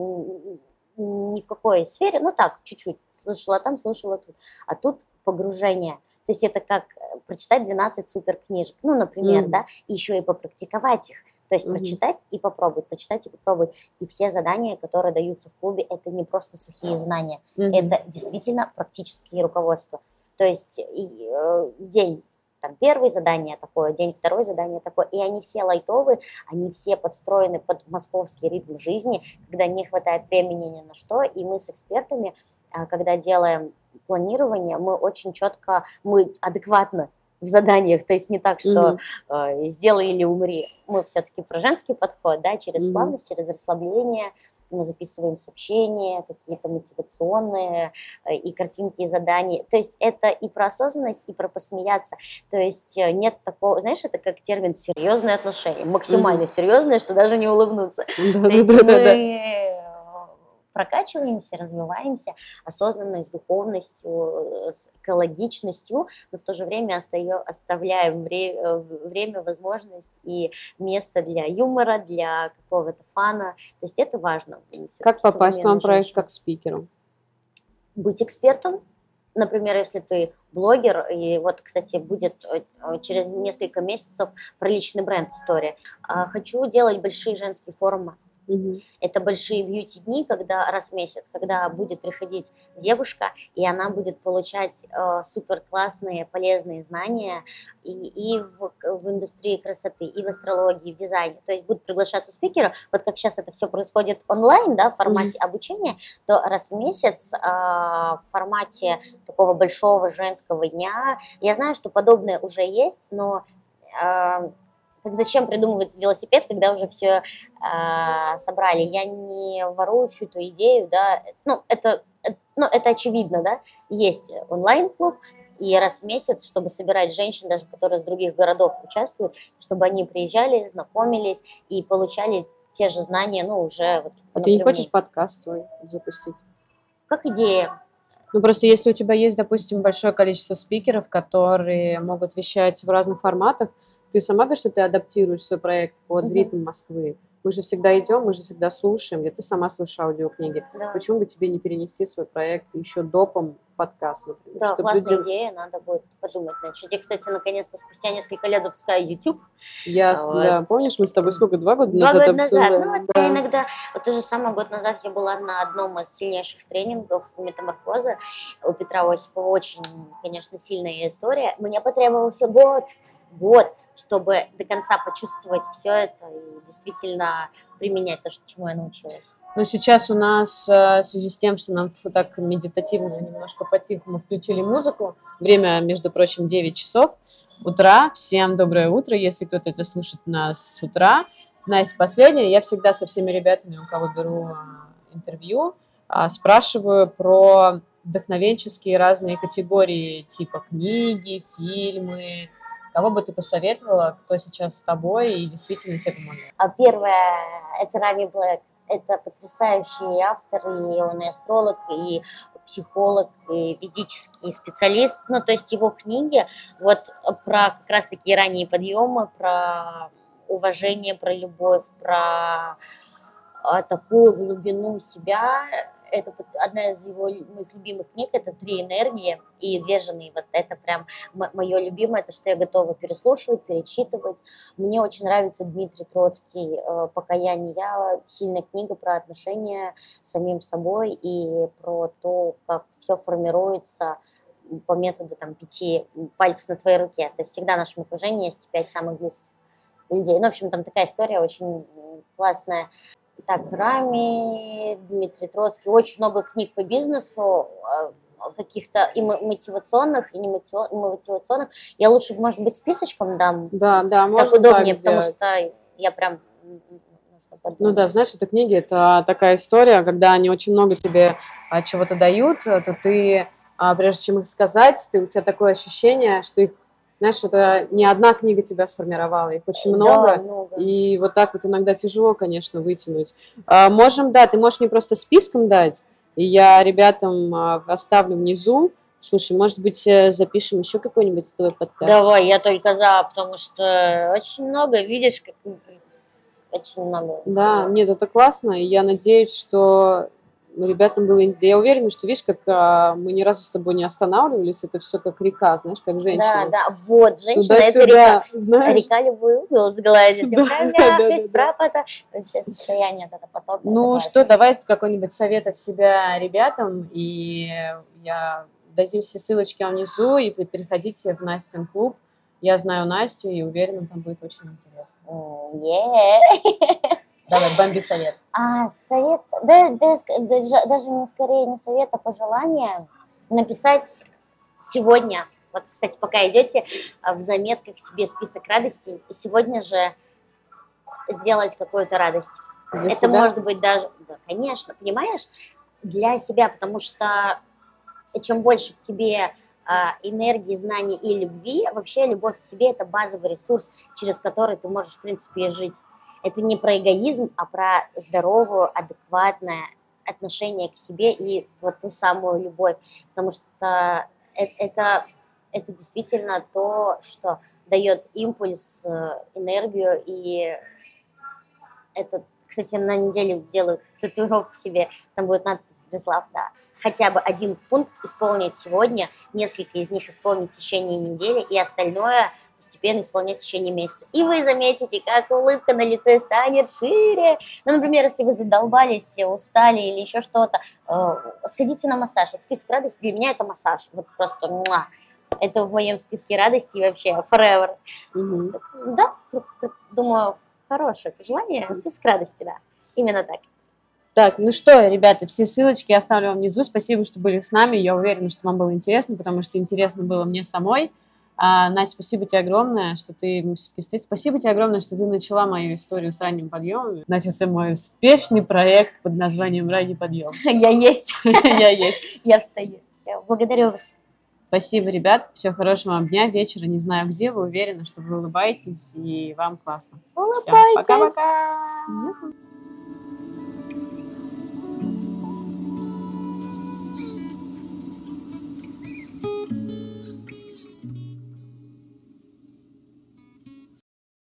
ни в какой сфере, ну так, чуть-чуть, слышала там, слышала тут. А тут погружение. То есть это как э, прочитать 12 супер книжек, ну, например, mm-hmm. да, и еще и попрактиковать их. То есть mm-hmm. прочитать и попробовать, прочитать и попробовать. И все задания, которые даются в клубе, это не просто сухие знания, mm-hmm. это действительно практические руководства. То есть э, день там первое задание такое, день второе задание такое, и они все лайтовые, они все подстроены под московский ритм жизни, когда не хватает времени ни на что, и мы с экспертами, а, когда делаем планирование, мы очень четко, мы адекватно в заданиях, то есть не так, что mm-hmm. э, сделай или умри. Мы все-таки про женский подход, да, через mm-hmm. плавность, через расслабление, мы записываем сообщения, какие-то мотивационные э, и картинки, и задания. То есть это и про осознанность, и про посмеяться. То есть э, нет такого, знаешь, это как термин серьезные отношения, максимально mm-hmm. серьезные, что даже не улыбнуться. Да, То есть да, мы прокачиваемся, развиваемся осознанно, с духовностью, с экологичностью, но в то же время остаем, оставляем время, время, возможность и место для юмора, для какого-то фана. То есть это важно. Как попасть к вам проект как спикеру? Быть экспертом, например, если ты блогер, и вот, кстати, будет э, через несколько месяцев про личный бренд история. А, хочу делать большие женские форумы Угу. Это большие бьюти-дни, когда раз в месяц, когда будет приходить девушка, и она будет получать э, супер классные, полезные знания и, и в, в индустрии красоты, и в астрологии, и в дизайне. То есть будут приглашаться спикеры. Вот как сейчас это все происходит онлайн, да, в формате угу. обучения, то раз в месяц э, в формате такого большого женского дня. Я знаю, что подобное уже есть, но э, так зачем придумывать велосипед, когда уже все э, а, собрали? Я не ворую чью-то идею, да, ну это, это, ну, это очевидно, да, есть онлайн-клуб, и раз в месяц, чтобы собирать женщин, даже которые из других городов участвуют, чтобы они приезжали, знакомились и получали те же знания, ну, уже... Вот, а напрямую. ты не хочешь подкаст свой запустить? Как идея. Ну, просто если у тебя есть, допустим, большое количество спикеров, которые могут вещать в разных форматах, ты сама говоришь, что ты адаптируешь свой проект под Мгм. ритм Москвы. Мы же всегда идем, мы же всегда слушаем, где ты сама слушаешь аудиокниги. Да. Почему бы тебе не перенести свой проект еще допом в подкаст, например? Да, чтобы классная людям- идея, надо будет подумать. Значит, я, кстати, наконец-то спустя несколько лет запускаю YouTube. Я, А вот. да, помнишь, мы с тобой сколько, два года Два назад года назад. обсуждали? Ну, вот Да. я иногда, вот то же самое, год назад я была на одном из сильнейших тренингов метаморфозы у Петра Осипова. Очень, конечно, сильная история. Мне потребовался год, год, чтобы до конца почувствовать все это и действительно применять то, чему я научилась. Но сейчас у нас, э, в связи с тем, что нам так медитативно немножко по-тихому включили музыку, время, между прочим, 9 часов утра. Всем доброе утро, если кто-то это слушает нас с утра. Настя, последняя. Я всегда со всеми ребятами, у кого беру э, интервью, а, спрашиваю про вдохновенческие разные категории, типа книги, фильмы. Кого бы ты посоветовала, кто сейчас с тобой и действительно тебе помогает? А первое – это Рами Блэк. Это потрясающий автор, и он и астролог, и психолог, и ведический специалист. Ну, то есть его книги вот про как раз-таки ранние подъемы, про уважение, про любовь, про а, такую глубину себя. Это одна из его моих любимых книг, это «Три энергии» и «Две жены». Вот это прям мое любимое, то, что я готова переслушивать, перечитывать. Мне очень нравится Дмитрий Троцкий э, «Покаяние». Я сильная книга про отношения с самим собой и про то, как все формируется по методу там, пяти пальцев на твоей руке. То есть всегда в нашем окружении есть пять самых близких людей. Ну, в общем, там такая история очень классная. Так, Рами, Дмитрий Троцкий. Очень много книг по бизнесу, э, каких-то и мо- мотивационных, и не мотивационных. Я лучше, может быть, списочком дам. Да, да, можно так удобнее, потому сделать. что я прям... Ну да, знаешь, это книги, это такая история, когда они очень много тебе а, чего-то дают, а, то ты, а, прежде чем их сказать, ты, у тебя такое ощущение, что их, знаешь, это не одна книга тебя сформировала, их очень Да, много, много. и вот так вот иногда тяжело, конечно, вытянуть. А, можем, да, ты можешь мне просто списком дать, и я ребятам а, оставлю внизу. Слушай, может быть, э, запишем еще какой-нибудь с тобой подкаст? Давай, я только за, потому что очень много, видишь, как очень много. Да, нет, это классно, и я надеюсь, что ребятам было... Я уверена, что, видишь, как а, мы ни разу с тобой не останавливались, это все как река, знаешь, как Да, женщина. да, вот, женщина это река. Знаешь? Река любой угол сгладит. Да, да, да, да. пропота. Вообще состояние вот это поток. Ну это что, давай какой-нибудь совет от себя ребятам, и я дадим все ссылочки внизу, и переходите в Настин клуб. Я знаю Настю, и уверена, там будет очень интересно. Е. Давай, бомби совет. А совет, да, да, даже не скорее не совет, а пожелание написать сегодня. Вот, кстати, пока идете а, в заметках себе список радостей, и сегодня же сделать какую-то радость. Для Это себя? может быть даже, да, конечно, понимаешь, для себя, потому что чем больше в тебе а, энергии, знаний и любви, вообще любовь к себе это базовый ресурс, через который ты можешь, в принципе, и жить. Это не про эгоизм, а про здоровую, адекватное отношение к себе и вот ту самую любовь. Потому что э- это, это действительно то, что дает импульс, э, энергию и это, кстати, на неделе делаю татуировку себе, там будет надпись Джеслав, да. Хотя бы один пункт исполнить сегодня, несколько из них исполнить в течение недели, и остальное постепенно исполнять в течение месяца. И вы заметите, как улыбка на лице станет шире. Ну, например, если вы задолбались, устали или еще что-то, э, сходите на массаж. Вот список радости для меня это массаж. Вот просто муа. Это в моем списке радости вообще forever. Мгм. Да, думаю, хорошее пожелание. Список радости, да. Именно так. Так, ну что, ребята, все ссылочки я оставлю вам внизу. Спасибо, что были с нами. Я уверена, что вам было интересно, потому что интересно было мне самой. А, Настя, спасибо тебе огромное, что ты все-таки. Спасибо тебе огромное, что ты начала мою историю с ранним подъемом. Начался мой успешный проект под названием «Ранний подъем». Я есть. Я есть. Я встаю. Благодарю вас. Спасибо, ребят. Всего хорошего вам дня, вечера. Не знаю где, вы уверены, что вы улыбаетесь и вам классно. Улыбайтесь. пока-пока.